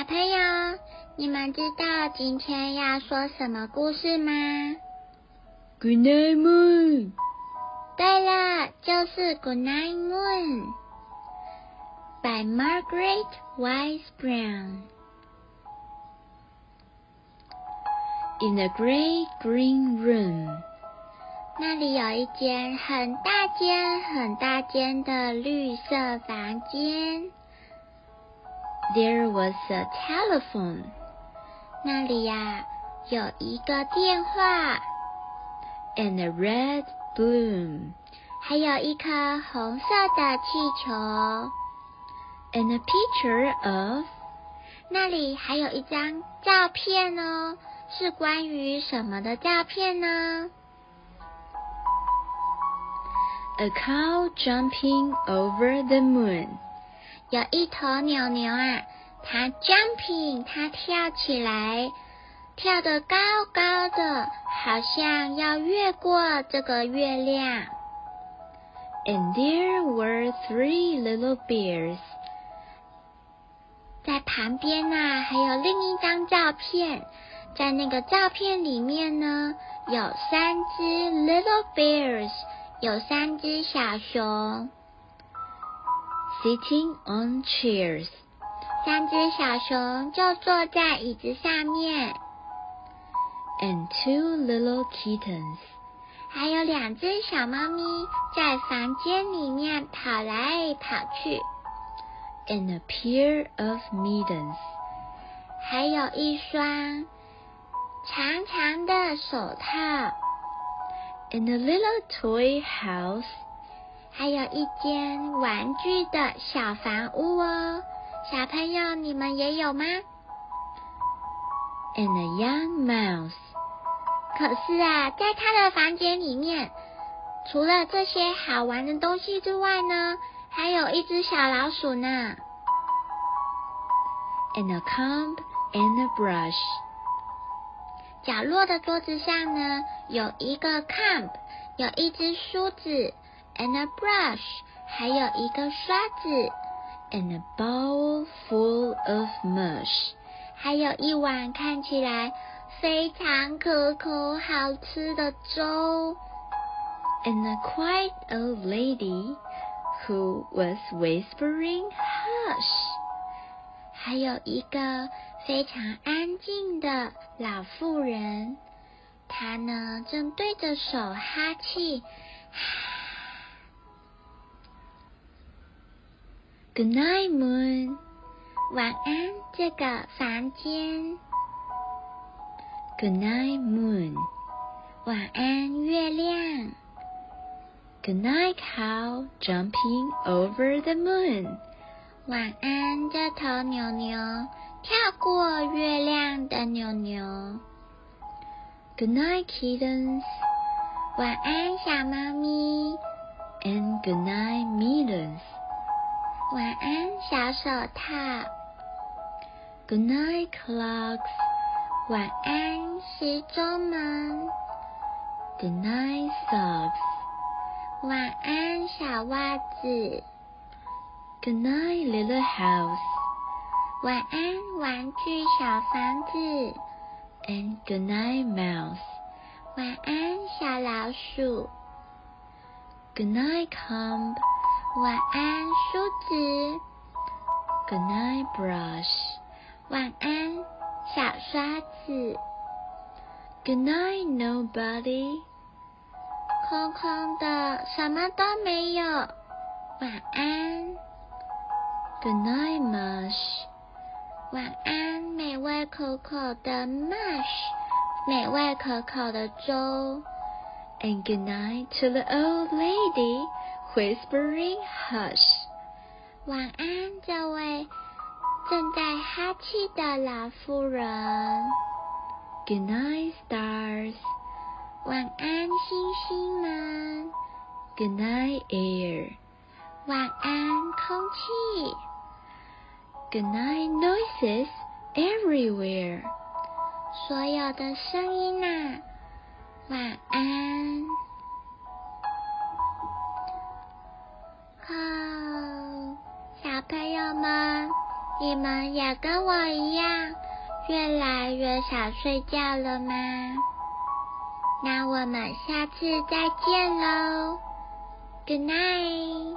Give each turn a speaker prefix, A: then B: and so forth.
A: 小朋友，你们知道今天要说什么故事吗
B: ？Good night, moon。
A: 对了，就是 Good night, moon。by Margaret Wise Brown.
B: In a great green room.
A: 那里有一间很大间、很大间的绿色房间。
B: There was a telephone.
A: 那里呀有一个电话。
B: And a red balloon.
A: 还有一颗红色的气球。
B: And a picture of.
A: 那里还有一张照片哦，是关于什么的照片呢？
B: A cow jumping over the moon.
A: 有一头牛牛啊，它 jumping，它跳起来，跳得高高的，好像要越过这个月亮。
B: And there were three little bears.
A: 在旁边呐，还有另一张照片，在那个照片里面呢，有三只 little bears，有三只小熊。
B: Sitting on chairs，
A: 三只小熊就坐在椅子上面。
B: And two little kittens，
A: 还有两只小猫咪在房间里面跑来跑去。
B: And a pair of mittens，
A: 还有一双长长的手套。
B: And a little toy house。
A: 还有一间玩具的小房屋哦，小朋友你们也有吗
B: ？And a young mouse。
A: 可是啊，在他的房间里面，除了这些好玩的东西之外呢，还有一只小老鼠呢。
B: And a comb and a brush。
A: 角落的桌子上呢，有一个 comb，有一只梳子。and a brush，还有一个刷子，
B: and a bowl full of mush，
A: 还有一碗看起来非常可口、好吃的粥，
B: and a quiet old lady who was whispering hush，
A: 还有一个非常安静的老妇人，她呢正对着手哈气。
B: Good night, moon。
A: 晚安，这个房间。
B: Good night, moon。
A: 晚安，月亮。
B: Good night, cow jumping over the moon。
A: 晚安，这头牛牛跳过月亮的牛牛。
B: Good night, kittens。
A: 晚安，小猫咪。
B: And good night, mittens。
A: 晚安，小手套。
B: Good night, clocks。
A: 晚安，时钟们。
B: Good night, socks。
A: 晚安，小袜子。
B: Good night, little house。
A: 晚安，玩具小房子。
B: And good night, mouse。
A: 晚安，小老鼠。
B: Good night, comb。
A: 晚安，梳子。
B: Good night, brush。
A: 晚安，小刷子。
B: Good night, nobody。
A: 空空的，什么都没有。晚安。
B: Good night, mush。
A: 晚安，美味可口的 mush，美味可口的粥。
B: And good night to the old lady。 Whispering hush，
A: 晚安，这位正在哈气的老妇人。
B: Good night, stars.
A: 晚安，星星们。
B: Good night, air.
A: 晚安，空气。
B: Good night, noises everywhere.
A: 所有的声音呐，晚安。哦，小朋友们，你们也跟我一样，越来越想睡觉了吗？那我们下次再见喽，Good night。